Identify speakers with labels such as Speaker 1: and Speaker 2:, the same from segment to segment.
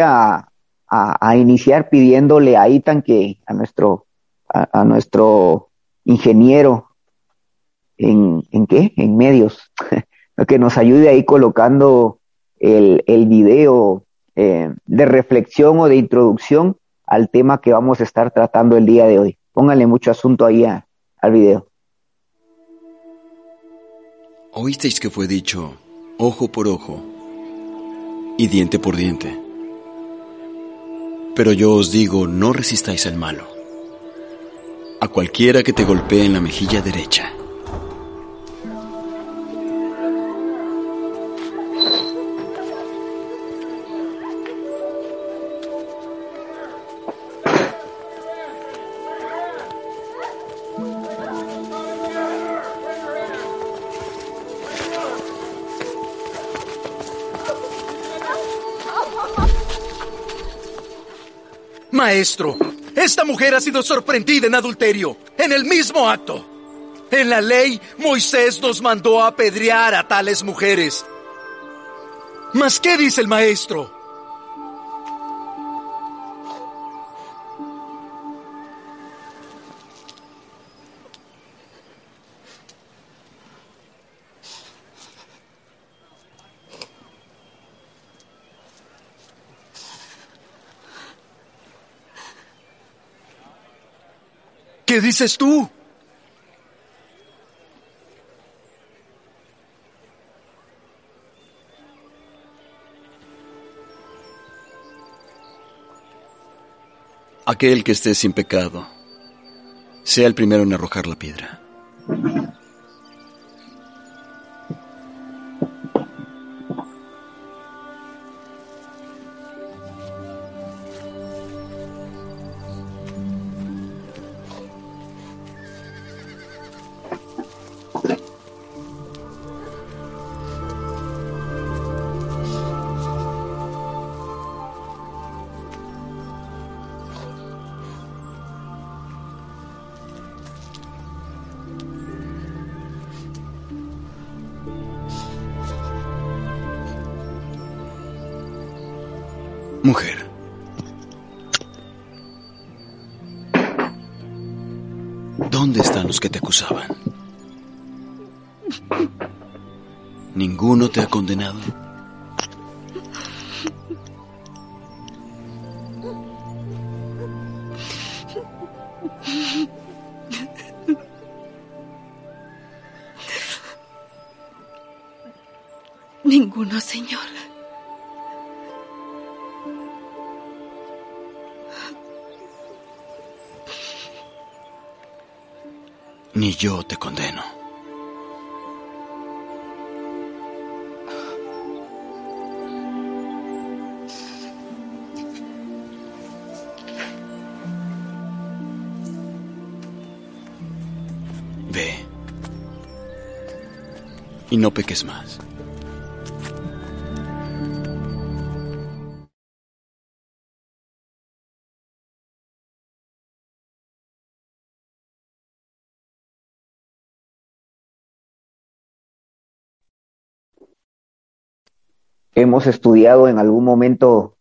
Speaker 1: a, iniciar pidiéndole a Itan que a nuestro, a, nuestro ingeniero en, en qué, en medios, que nos ayude ahí colocando el, el video eh, de reflexión o de introducción al tema que vamos a estar tratando el día de hoy. Póngale mucho asunto ahí al video.
Speaker 2: Oísteis que fue dicho, ojo por ojo y diente por diente. Pero yo os digo, no resistáis al malo. A cualquiera que te golpee en la mejilla derecha,
Speaker 3: Maestro, esta mujer ha sido sorprendida en adulterio, en el mismo acto. En la ley, Moisés nos mandó a apedrear a tales mujeres. ¿Mas qué dice el maestro? ¿Qué dices tú?
Speaker 2: Aquel que esté sin pecado, sea el primero en arrojar la piedra. Mujer. ¿Dónde están los que te acusaban? ¿Ninguno te ha condenado? Y no peques más.
Speaker 1: hemos estudiado en algún momento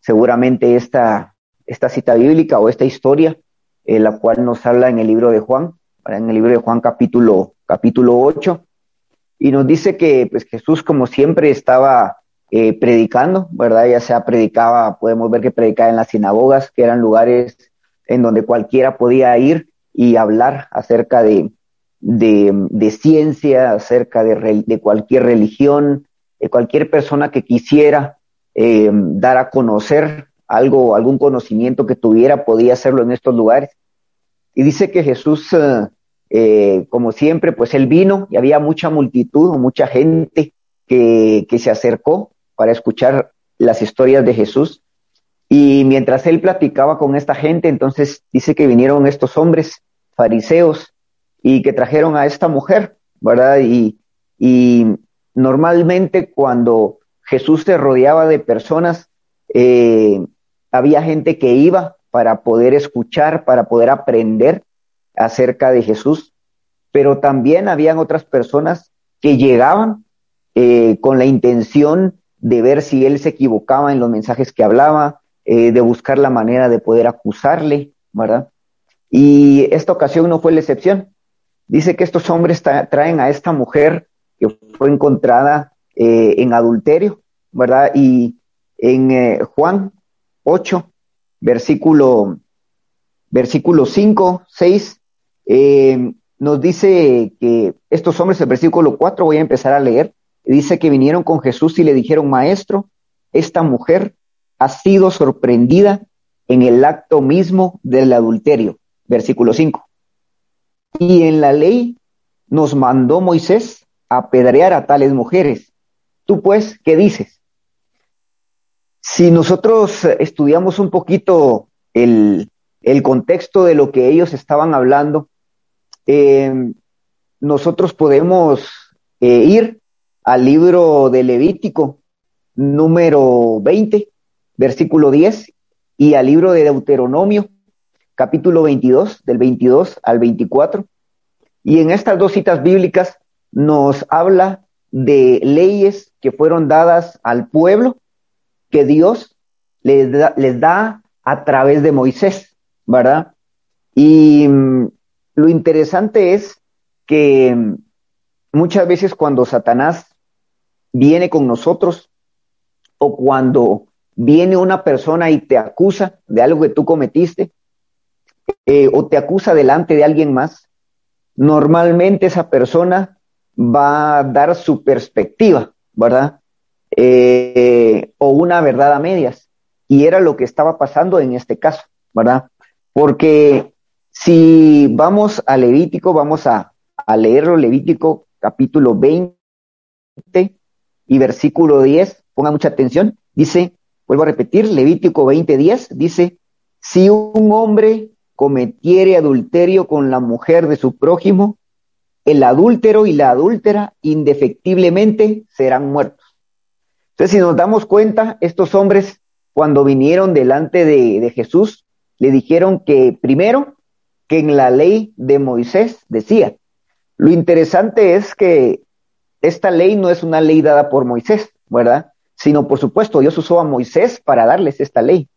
Speaker 1: seguramente esta, esta cita bíblica o esta historia, eh, la cual nos habla en el libro de Juan, en el libro de Juan capítulo, capítulo 8, y nos dice que pues, Jesús como siempre estaba eh, predicando, ¿verdad? Ya sea predicaba, podemos ver que predicaba en las sinagogas, que eran lugares en donde cualquiera podía ir y hablar acerca de, de, ciencia, acerca de, de cualquier religión, cualquier persona que quisiera eh, dar a conocer algo, algún conocimiento que tuviera, podía hacerlo en estos lugares. Y dice que Jesús, eh, eh, como siempre, pues él vino y había mucha multitud, mucha gente que, que se acercó para escuchar las historias de Jesús. Y mientras él platicaba con esta gente, entonces dice que vinieron estos hombres fariseos y que trajeron a esta mujer, ¿verdad? Y, y Normalmente cuando Jesús se rodeaba de personas, eh, había gente que iba para poder escuchar, para poder aprender acerca de Jesús, pero también habían otras personas que llegaban eh, con la intención de ver si él se equivocaba en los mensajes que hablaba, eh, de buscar la manera de poder acusarle, ¿verdad? Y esta ocasión no fue la excepción. Dice que estos hombres traen a esta mujer que fue encontrada eh, en adulterio, ¿verdad? Y en Juan 8, versículo, versículo 5, 6, eh, nos dice que estos hombres, el versículo 4, voy a empezar a leer, dice que vinieron con Jesús y le dijeron, maestro, esta mujer ha sido sorprendida en el acto mismo del adulterio. Versículo 5. Y en la ley nos mandó Moisés apedrear a tales mujeres. Tú pues, ¿qué dices? Si nosotros estudiamos un poquito el, contexto de lo que ellos estaban hablando, eh, nosotros podemos eh, ir al libro de Levítico número 20, versículo 10, y al libro de Deuteronomio, capítulo 22, del 22 al 24. Y en estas dos citas bíblicas nos habla de leyes que fueron dadas al pueblo que Dios les da, a través de Moisés, ¿verdad? Y mm, lo interesante es que mm, muchas veces cuando Satanás viene con nosotros o cuando viene una persona y te acusa de algo que tú cometiste eh, o te acusa delante de alguien más, normalmente esa persona va a dar su perspectiva, ¿verdad? Eh, o una verdad a medias. Y era lo que estaba pasando en este caso, ¿verdad? Porque si vamos a Levítico, vamos a, a leerlo, Levítico capítulo 20 y versículo 10, pongan mucha atención, dice, vuelvo a repetir, Levítico 20, 10, dice, si un hombre cometiere adulterio con la mujer de su prójimo, el adúltero y la adúltera indefectiblemente serán muertos. Entonces, si nos damos cuenta, estos hombres, cuando vinieron delante de, Jesús, le dijeron que primero, que en la ley de Moisés decía. Lo interesante es que esta ley no es una ley dada por Moisés, ¿verdad? Sino, por supuesto, Dios usó a Moisés para darles esta ley,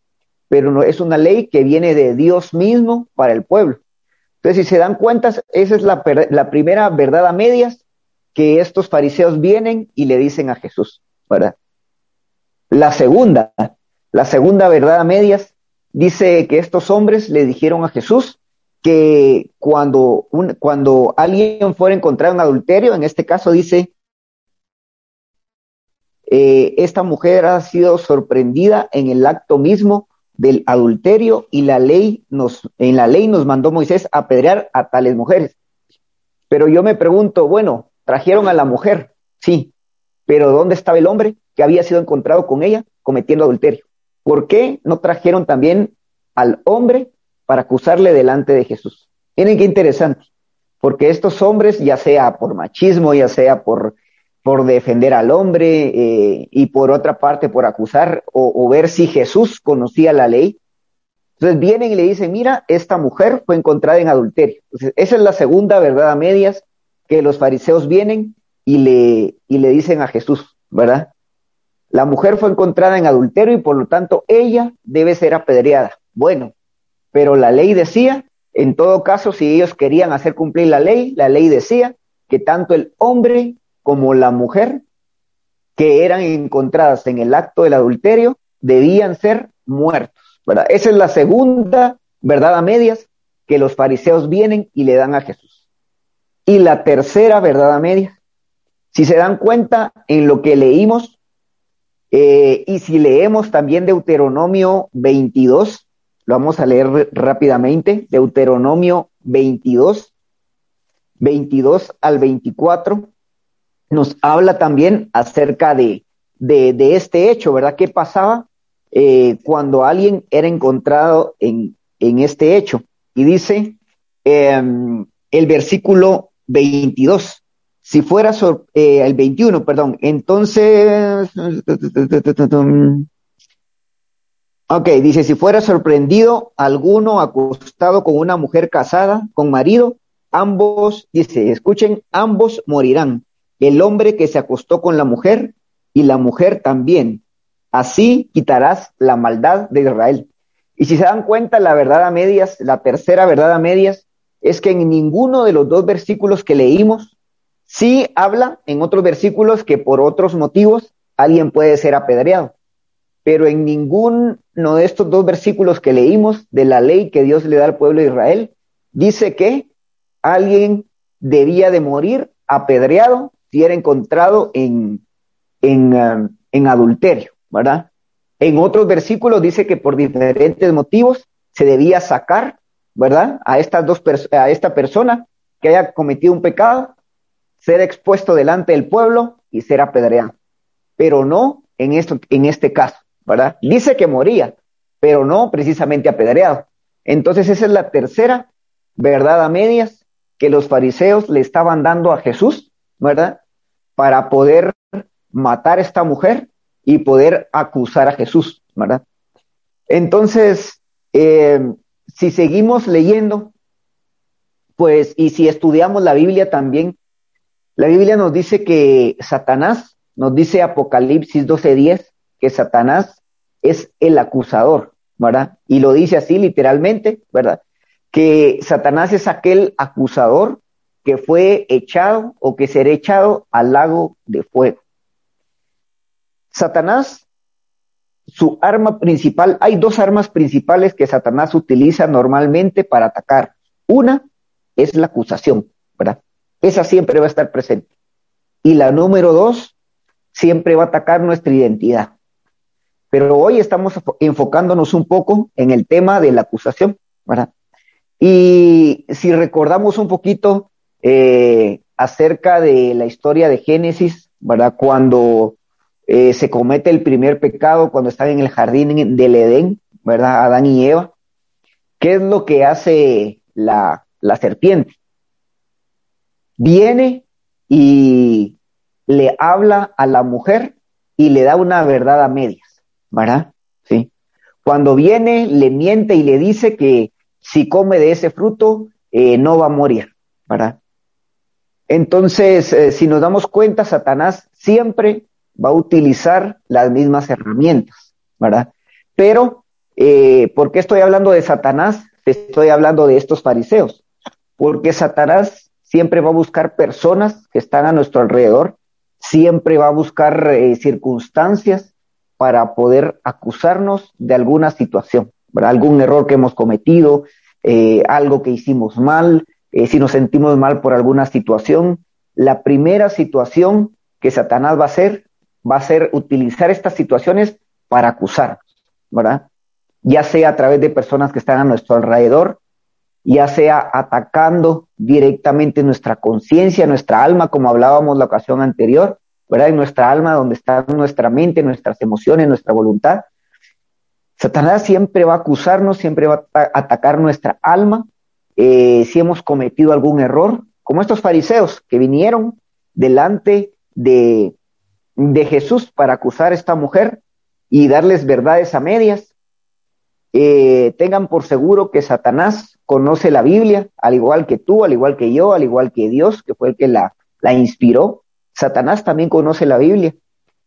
Speaker 1: pero no es una ley que viene de Dios mismo para el pueblo. Entonces, si se dan cuenta, esa es la, primera verdad a medias que estos fariseos vienen y le dicen a Jesús, ¿verdad? La segunda, la segunda verdad a medias, dice que estos hombres le dijeron a Jesús que cuando, cuando alguien fuera encontrado en adulterio, en este caso dice, eh, esta mujer ha sido sorprendida en el acto mismo del adulterio y la ley nos, en la ley nos mandó Moisés apedrear a tales mujeres. Pero yo me pregunto, bueno, trajeron a la mujer, sí, pero ¿dónde estaba el hombre que había sido encontrado con ella cometiendo adulterio? ¿Por qué no trajeron también al hombre para acusarle delante de Jesús? Miren qué interesante, porque estos hombres, ya sea por machismo, ya sea por por defender al hombre eh, y por otra parte por acusar o, ver si Jesús conocía la ley. Entonces vienen y le dicen, mira, esta mujer fue encontrada en adulterio. esa es la segunda verdad a medias que los fariseos vienen y le, y le dicen a Jesús, ¿verdad? La mujer fue encontrada en adulterio y por lo tanto ella debe ser apedreada. Bueno, pero la ley decía, en todo caso, si ellos querían hacer cumplir la ley, la ley decía que tanto el hombre como la mujer que eran encontradas en el acto del adulterio debían ser muertos. ¿verdad? Esa es la segunda verdad a medias que los fariseos vienen y le dan a Jesús. Y la tercera verdad a medias, si se dan cuenta en lo que leímos, eh, y si leemos también Deuteronomio 22, lo vamos a leer rápidamente, Deuteronomio 22, 22 al 24, nos habla también acerca de, de, este hecho, ¿verdad? ¿Qué pasaba eh, cuando alguien era encontrado en, en este hecho? Y dice em, el versículo 22, si fuera eh, el 21, perdón, entonces... Ok, dice, si fuera sorprendido alguno acostado con una mujer casada, con marido, ambos, dice, escuchen, ambos morirán el hombre que se acostó con la mujer y la mujer también. Así quitarás la maldad de Israel. Y si se dan cuenta, la verdad a medias, la tercera verdad a medias, es que en ninguno de los dos versículos que leímos, sí habla en otros versículos que por otros motivos alguien puede ser apedreado. Pero en ninguno de estos dos versículos que leímos de la ley que Dios le da al pueblo de Israel, dice que alguien debía de morir apedreado si era encontrado en, en, um, en adulterio, ¿verdad? En otros versículos dice que por diferentes motivos se debía sacar, ¿verdad? A estas dos a esta persona que haya cometido un pecado, ser expuesto delante del pueblo y ser apedreado. Pero no en esto, en este caso, ¿verdad? Dice que moría, pero no precisamente apedreado. Entonces esa es la tercera verdad a medias que los fariseos le estaban dando a Jesús, ¿verdad? Para poder matar a esta mujer y poder acusar a Jesús, ¿verdad? Entonces, eh, si seguimos leyendo, pues, y si estudiamos la Biblia también, la Biblia nos dice que Satanás, nos dice Apocalipsis 12:10, que Satanás es el acusador, ¿verdad? Y lo dice así literalmente, ¿verdad? que Satanás es aquel acusador que fue echado o que será echado al lago de fuego. Satanás, su arma principal, hay dos armas principales que Satanás utiliza normalmente para atacar. Una es la acusación. Esa siempre va a estar presente. Y la número dos, siempre va a atacar nuestra identidad. Pero hoy estamos enfocándonos un poco en el tema de la acusación, ¿verdad? Y si recordamos un poquito eh, acerca de la historia de Génesis, ¿verdad? Cuando eh, se comete el primer pecado, cuando están en el jardín del Edén, ¿verdad? Adán y Eva. ¿Qué es lo que hace la, la serpiente? Viene y le habla a la mujer y le da una verdad a medias, ¿verdad? Sí. Cuando viene, le miente y le dice que si come de ese fruto, eh, no va a morir, ¿verdad? Entonces, eh, si nos damos cuenta, Satanás siempre va a utilizar las mismas herramientas, ¿verdad? Pero, eh, ¿por qué estoy hablando de Satanás? Estoy hablando de estos fariseos, porque Satanás siempre va a buscar personas que están a nuestro alrededor, siempre va a buscar circunstancias para poder acusarnos de alguna situación algún error que hemos cometido, eh, algo que hicimos mal, eh, si nos sentimos mal por alguna situación. La primera situación que Satanás va a hacer va a ser utilizar estas situaciones para acusar, ¿verdad? Ya sea a través de personas que están a nuestro alrededor, ya sea atacando directamente nuestra conciencia, nuestra alma, como hablábamos la ocasión anterior, ¿verdad? En nuestra alma, donde está nuestra mente, nuestras emociones, nuestra voluntad, Satanás siempre va a acusarnos, siempre va a atacar nuestra alma eh, si hemos cometido algún error, como estos fariseos que vinieron delante de, de Jesús para acusar a esta mujer y darles verdades a medias. Eh, tengan por seguro que Satanás conoce la Biblia, al igual que tú, al igual que yo, al igual que Dios, que fue el que la, la inspiró. Satanás también conoce la Biblia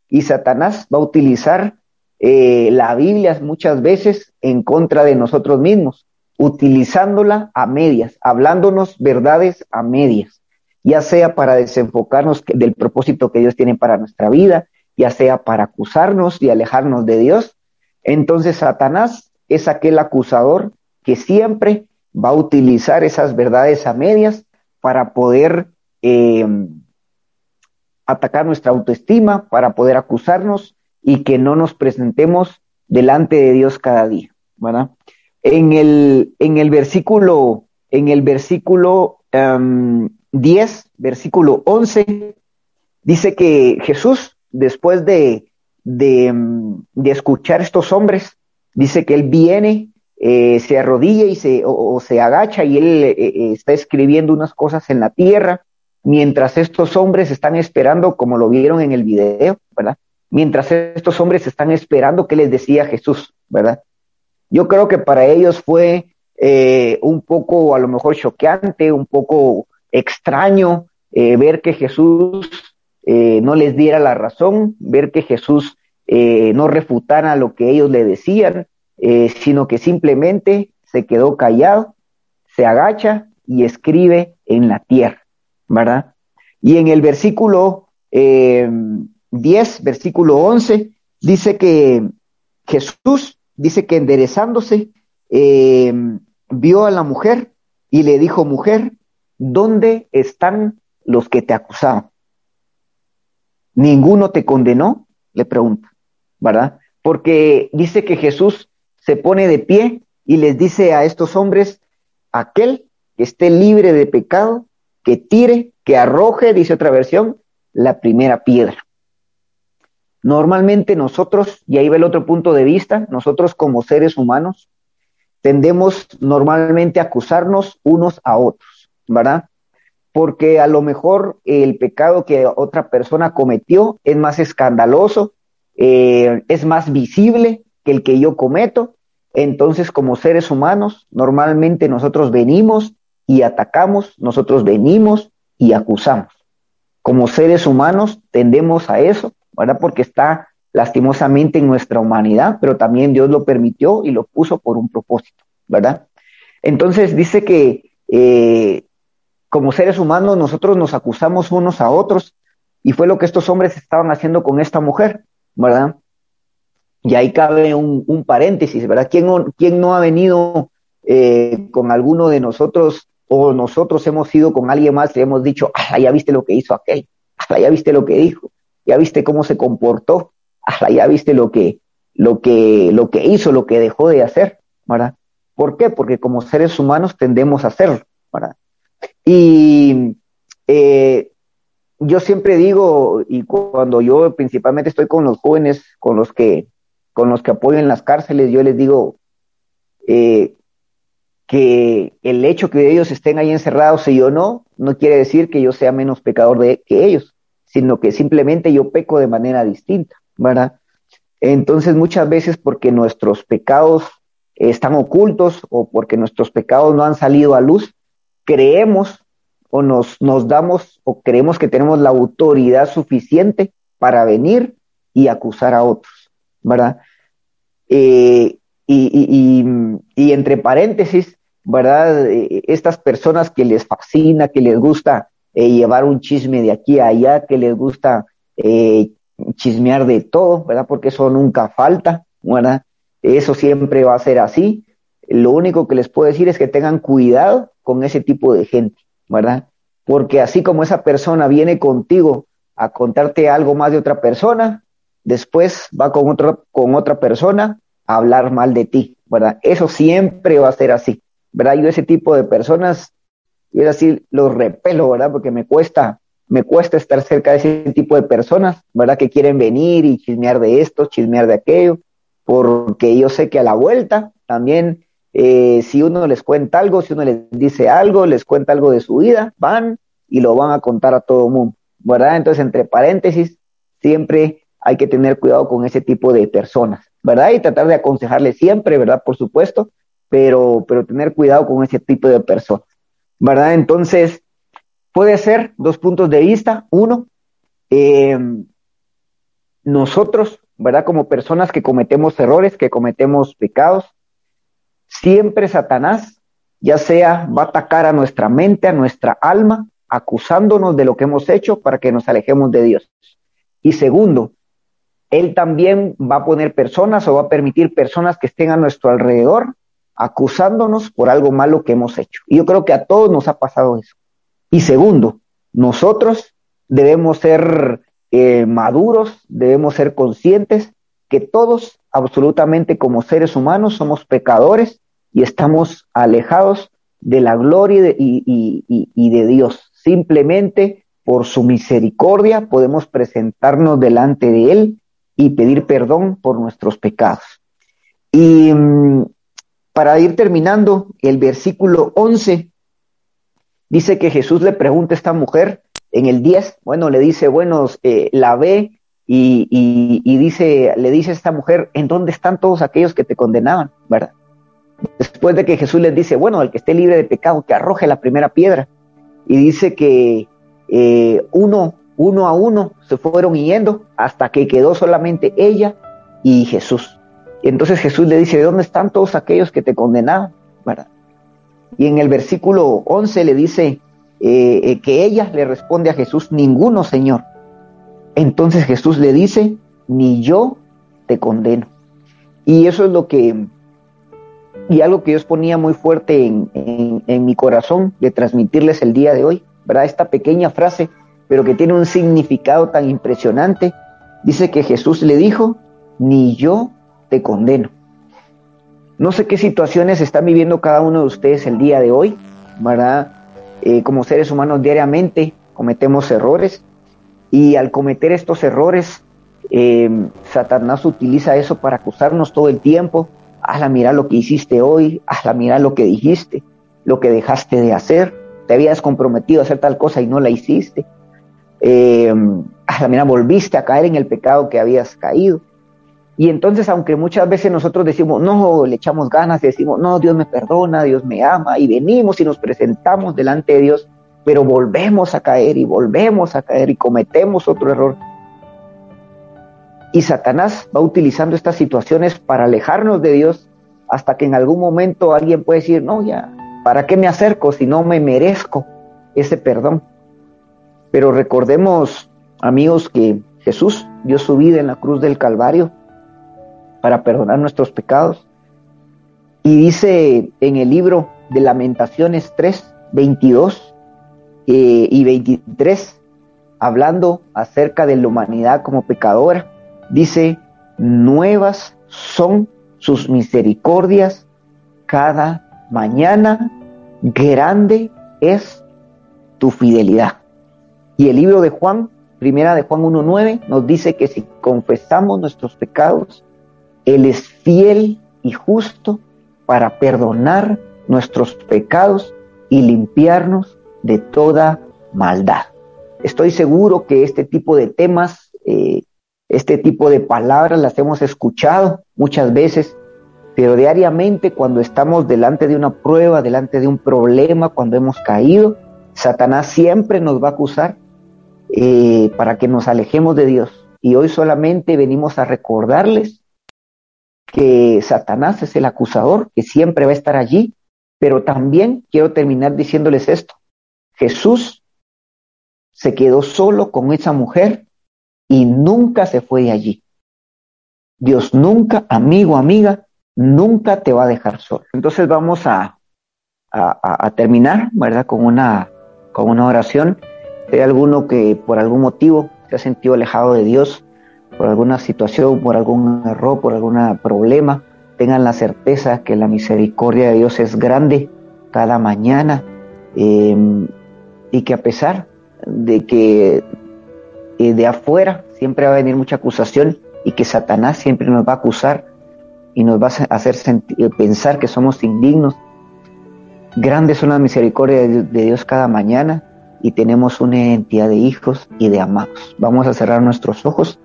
Speaker 1: y Satanás va a utilizar eh, la Biblia muchas veces en contra de nosotros mismos, utilizándola a medias, hablándonos verdades a medias, ya sea para desenfocarnos del propósito que Dios tiene para nuestra vida, ya sea para acusarnos y alejarnos de Dios. Entonces Satanás es aquel acusador que siempre va a utilizar esas verdades a medias para poder eh, atacar nuestra autoestima, para poder acusarnos y que no nos presentemos delante de Dios cada día, ¿verdad? En el, en el versículo, en el versículo 10, versículo 11, dice que Jesús, después de, de, de escuchar estos hombres, dice que él viene, eh, se arrodilla y se, o, se agacha y él eh, eh, está escribiendo unas cosas en la tierra, mientras estos hombres están esperando, como lo vieron en el video, ¿verdad? mientras estos hombres están esperando qué les decía Jesús, ¿verdad? Yo creo que para ellos fue eh, un poco, a lo mejor, choqueante, un poco extraño ver que Jesús no les diera la razón, ver que Jesús no refutara lo que ellos le decían, eh, sino que simplemente se quedó callado, se agacha y escribe en la tierra, ¿verdad? Y en el versículo 10, versículo 11, dice que Jesús, dice que enderezándose, vio a la mujer y le dijo, mujer, ¿dónde están los que te acusaban? ¿Ninguno te condenó? Le pregunta, ¿verdad? Porque dice que Jesús se pone de pie y les dice a estos hombres, aquel que esté libre de pecado, que tire, que arroje, dice otra versión, la primera piedra. Normalmente nosotros, y ahí va el otro punto de vista, nosotros como seres humanos tendemos normalmente a acusarnos unos a otros, ¿verdad? porque a lo mejor el pecado que otra persona cometió es más escandaloso, eh, es más visible que el que yo cometo. Entonces, como seres humanos, normalmente nosotros venimos y atacamos, nosotros venimos y acusamos. Como seres humanos tendemos a eso, ¿verdad? Porque está lastimosamente en nuestra humanidad, pero también Dios lo permitió y lo puso por un propósito, ¿verdad? Entonces dice que eh, como seres humanos nosotros nos acusamos unos a otros y fue lo que estos hombres estaban haciendo con esta mujer, ¿verdad? Y ahí cabe un, paréntesis, ¿verdad? ¿Quién, quién no ha venido eh, con alguno de nosotros o nosotros hemos ido con alguien más y hemos dicho, ah, ya viste lo que hizo aquel, ah, ya viste lo que dijo, ya viste cómo se comportó, ah, ya viste lo que, lo que, lo que hizo, lo que dejó de hacer, ¿verdad? ¿Por qué? Porque como seres humanos tendemos a hacerlo, ¿verdad? Y eh, yo siempre digo, y cuando yo principalmente estoy con los jóvenes, con los que, con los que apoyo en las cárceles, yo les digo eh, que el hecho que ellos estén ahí encerrados y yo no, no quiere decir que yo sea menos pecador de, que ellos, sino que simplemente yo peco de manera distinta, ¿verdad? Entonces muchas veces porque nuestros pecados están ocultos o porque nuestros pecados no han salido a luz, creemos o nos, nos damos o creemos que tenemos la autoridad suficiente para venir y acusar a otros, ¿verdad? Eh, y, y, entre paréntesis, ¿verdad? Eh, estas personas que les fascina, que les gusta eh, llevar un chisme de aquí a allá, que les gusta chismear de todo, ¿verdad? Porque eso nunca falta, ¿verdad? Eso siempre va a ser así. Lo único que les puedo decir es que tengan cuidado con ese tipo de gente, ¿verdad? Porque así como esa persona viene contigo a contarte algo más de otra persona, después va con, otro, con otra persona a hablar mal de ti, ¿verdad? Eso siempre va a ser así, ¿verdad? Yo ese tipo de personas, yo así los repelo, ¿verdad? Porque me cuesta, me cuesta estar cerca de ese tipo de personas, ¿verdad? Que quieren venir y chismear de esto, chismear de aquello, porque yo sé que a la vuelta también eh, si uno les cuenta algo, si uno les dice algo, les cuenta algo de su vida, van y lo van a contar a todo mundo, ¿verdad? Entonces, entre paréntesis, siempre hay que tener cuidado con ese tipo de personas, ¿verdad? Y tratar de aconsejarles siempre, ¿verdad? Por supuesto, pero, pero tener cuidado con ese tipo de personas, ¿verdad? Entonces, puede ser dos puntos de vista. Uno, eh, nosotros, ¿verdad? Como personas que cometemos errores, que cometemos pecados, Siempre Satanás, ya sea, va a atacar a nuestra mente, a nuestra alma, acusándonos de lo que hemos hecho para que nos alejemos de Dios. Y segundo, él también va a poner personas o va a permitir personas que estén a nuestro alrededor acusándonos por algo malo que hemos hecho. Y yo creo que a todos nos ha pasado eso. Y segundo, nosotros debemos ser eh, maduros, debemos ser conscientes que todos, absolutamente como seres humanos, somos pecadores y estamos alejados de la gloria y de, Dios. Simplemente por su misericordia podemos presentarnos delante de Él y pedir perdón por nuestros pecados. Y mm, para ir terminando, el versículo 11 dice que Jesús le pregunta a esta mujer en el 10, bueno, le dice, bueno, eh, la ve y, y, dice, le dice a esta mujer, ¿en dónde están todos aquellos que te condenaban? ¿Verdad? Después de que Jesús les dice, bueno, el que esté libre de pecado, que arroje la primera piedra. Y dice que eh, uno uno a uno se fueron yendo hasta que quedó solamente ella y Jesús. Entonces Jesús le dice, ¿de dónde están todos aquellos que te condenaron? Y en el versículo 11 le dice eh, eh, que ella le responde a Jesús, ninguno, Señor. Entonces Jesús le dice, ni yo te condeno. Y eso es lo que, y algo que Dios ponía muy fuerte en, en mi corazón de transmitirles el día de hoy, ¿verdad? Esta pequeña frase, pero que tiene un significado tan impresionante. Dice que Jesús le dijo, ni yo te condeno. No sé qué situaciones están viviendo cada uno de ustedes el día de hoy, ¿verdad? Eh, como seres humanos diariamente cometemos errores y al cometer estos errores, eh, Satanás utiliza eso para acusarnos todo el tiempo. Hazla, mira lo que hiciste hoy, hazla, mira lo que dijiste, lo que dejaste de hacer, te habías comprometido a hacer tal cosa y no la hiciste. Eh, hazla, mira, volviste a caer en el pecado que habías caído. Y entonces, aunque muchas veces nosotros decimos, no, le echamos ganas, decimos, no, Dios me perdona, Dios me ama, y venimos y nos presentamos delante de Dios, pero volvemos a caer y volvemos a caer y cometemos otro error. Y Satanás va utilizando estas situaciones para alejarnos de Dios hasta que en algún momento alguien puede decir, no, ya, ¿para qué me acerco si no me merezco ese perdón? Pero recordemos, amigos, que Jesús dio su vida en la cruz del Calvario para perdonar nuestros pecados. Y dice en el libro de Lamentaciones 3, 22 eh, y 23, hablando acerca de la humanidad como pecadora, dice, nuevas son sus misericordias cada mañana, grande es tu fidelidad. Y el libro de Juan, primera de Juan 1.9, nos dice que si confesamos nuestros pecados, él es fiel y justo para perdonar nuestros pecados y limpiarnos de toda maldad. Estoy seguro que este tipo de temas, eh, este tipo de palabras las hemos escuchado muchas veces, pero diariamente cuando estamos delante de una prueba, delante de un problema, cuando hemos caído, Satanás siempre nos va a acusar eh, para que nos alejemos de Dios. Y hoy solamente venimos a recordarles que Satanás es el acusador, que siempre va a estar allí, pero también quiero terminar diciéndoles esto. Jesús se quedó solo con esa mujer y nunca se fue de allí. Dios nunca, amigo, amiga, nunca te va a dejar solo. Entonces vamos a, a, terminar, ¿verdad? Con una, con una oración. Hay alguno que por algún motivo se ha sentido alejado de Dios, por alguna situación, por algún error, por algún problema, tengan la certeza que la misericordia de Dios es grande cada mañana em, y que a pesar de que eh, de afuera siempre va a venir mucha acusación y que Satanás siempre nos va a acusar y nos va a hacer sentir, pensar que somos indignos, grandes son las misericordias de Dios cada mañana y tenemos una identidad de hijos y de amados. Vamos a cerrar nuestros ojos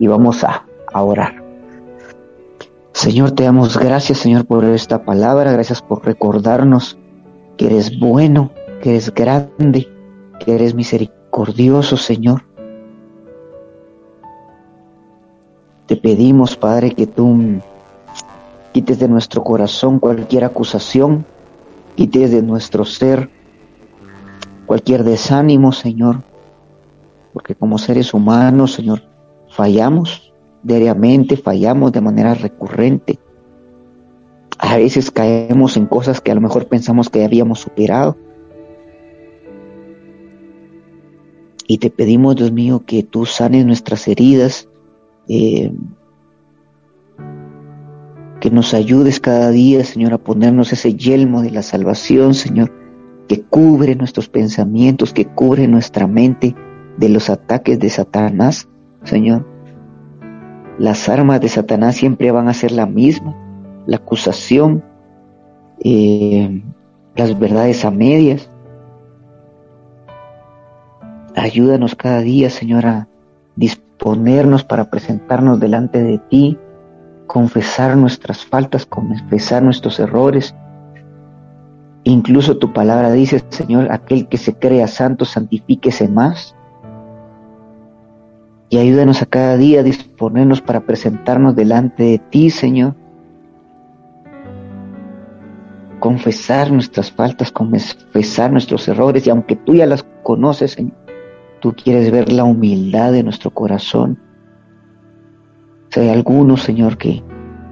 Speaker 1: y vamos a, orar. Señor, te damos gracias, Señor, por esta palabra, gracias por recordarnos que eres bueno, que eres grande, que eres misericordioso, Señor. Te pedimos, Padre, que tú quites de nuestro corazón cualquier acusación, quites de nuestro ser cualquier desánimo, Señor, porque como seres humanos, Señor, Fallamos diariamente, fallamos de manera recurrente. A veces caemos en cosas que a lo mejor pensamos que habíamos superado. Y te pedimos, Dios mío, que tú sanes nuestras heridas, eh, que nos ayudes cada día, Señor, a ponernos ese yelmo de la salvación, Señor, que cubre nuestros pensamientos, que cubre nuestra mente de los ataques de Satanás. Señor. Las armas de Satanás siempre van a ser la misma, la acusación, eh, las verdades a medias. Ayúdanos cada día, Señor, a disponernos para presentarnos delante de ti, confesar nuestras faltas, confesar nuestros errores. Incluso tu palabra dice, Señor, aquel que se crea santo, santifíquese más. Y ayúdanos a cada día a disponernos para presentarnos delante de ti, Señor. Confesar nuestras faltas, confesar nuestros errores, y aunque tú ya las conoces, Señor, tú quieres ver la humildad de nuestro corazón. Si hay alguno, Señor, que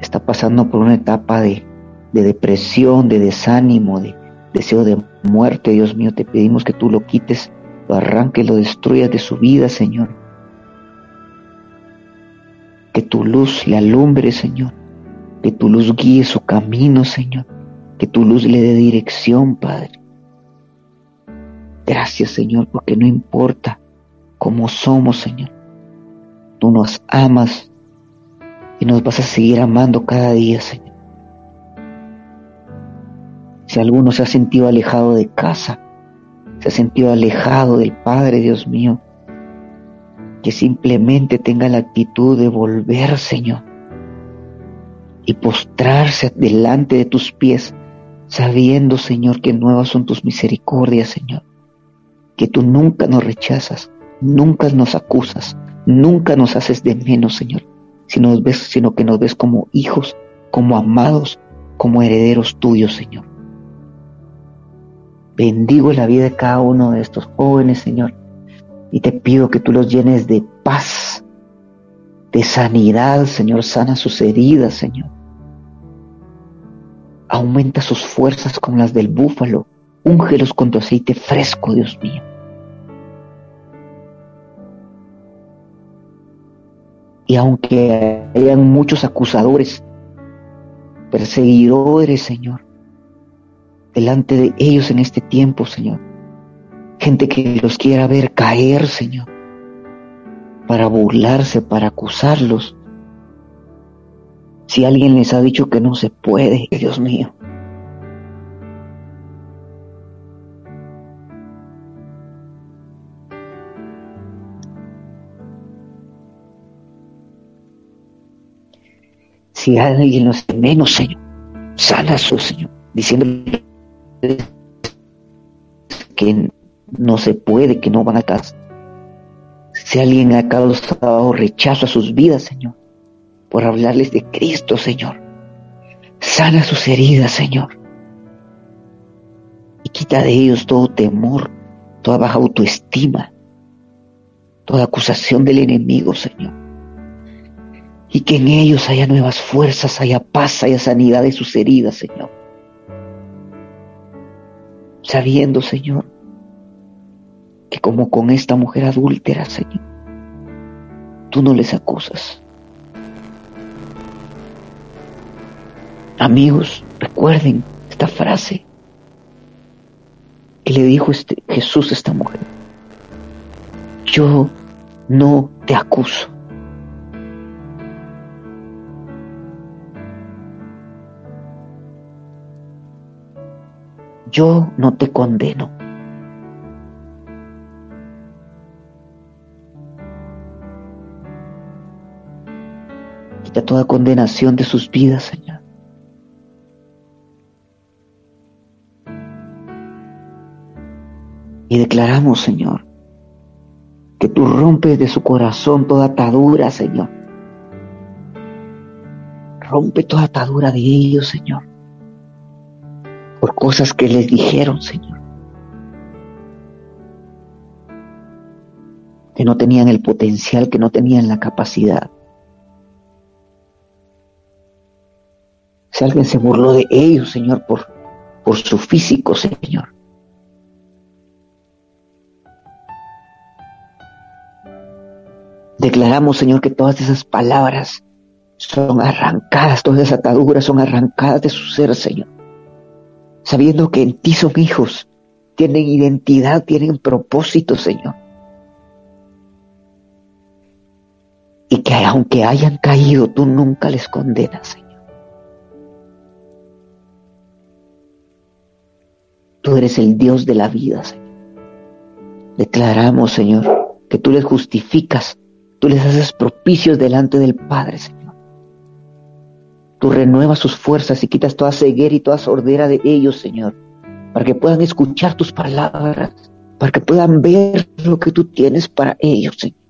Speaker 1: está pasando por una etapa de, de depresión, de desánimo, de deseo de muerte, Dios mío, te pedimos que tú lo quites, lo arranques, lo destruyas de su vida, Señor que tu luz le alumbre, Señor. Que tu luz guíe su camino, Señor. Que tu luz le dé dirección, Padre. Gracias, Señor, porque no importa cómo somos, Señor. Tú nos amas y nos vas a seguir amando cada día, Señor. Si alguno se ha sentido alejado de casa, se ha sentido alejado del Padre, Dios mío, que simplemente tenga la actitud de volver, Señor, y postrarse delante de tus pies, sabiendo, Señor, que nuevas son tus misericordias, Señor, que tú nunca nos rechazas, nunca nos acusas, nunca nos haces de menos, Señor, sino, sino que nos ves como hijos, como amados, como herederos tuyos, Señor. Bendigo la vida de cada uno de estos jóvenes, Señor y te pido que tú los llenes de paz, de sanidad, Señor. Sana sus heridas, Señor. Aumenta sus fuerzas como las del búfalo. Úngelos con tu aceite fresco, Dios mío. Y aunque hayan muchos acusadores, perseguidores, Señor, delante de ellos en este tiempo, Señor, gente que los quiera ver caer, Señor, para burlarse, para acusarlos. Si alguien les ha dicho que no se puede, Dios mío. Si alguien los menos, Señor, sana su Señor, diciendo que no se puede, que no van a casa. Si alguien ha causado rechazo a sus vidas, Señor, por hablarles de Cristo, Señor, sana sus heridas, Señor. Y quita de ellos todo temor, toda baja autoestima, toda acusación del enemigo, Señor. Y que en ellos haya nuevas fuerzas, haya paz, haya sanidad de sus heridas, Señor. Sabiendo, Señor, que como con esta mujer adúltera, Señor, tú no les acusas. Amigos, recuerden esta frase que le dijo este, Jesús a esta mujer. Yo no te acuso. Yo no te condeno. toda condenación de sus vidas, Señor. Y declaramos, Señor, que tú rompes de su corazón toda atadura, Señor. Rompe toda atadura de ellos, Señor. Por cosas que les dijeron, Señor. Que no tenían el potencial, que no tenían la capacidad. Si alguien se burló de ellos, Señor, por, por su físico, Señor. Declaramos, Señor, que todas esas palabras son arrancadas, todas esas ataduras son arrancadas de su ser, Señor. Sabiendo que en ti son hijos, tienen identidad, tienen propósito, Señor. Y que aunque hayan caído, tú nunca les condenas, Señor. Tú eres el Dios de la vida, Señor. Declaramos, Señor, que tú les justificas, tú les haces propicios delante del Padre, Señor. Tú renuevas sus fuerzas y quitas toda ceguera y toda sordera de ellos, Señor, para que puedan escuchar tus palabras, para que puedan ver lo que tú tienes para ellos, Señor.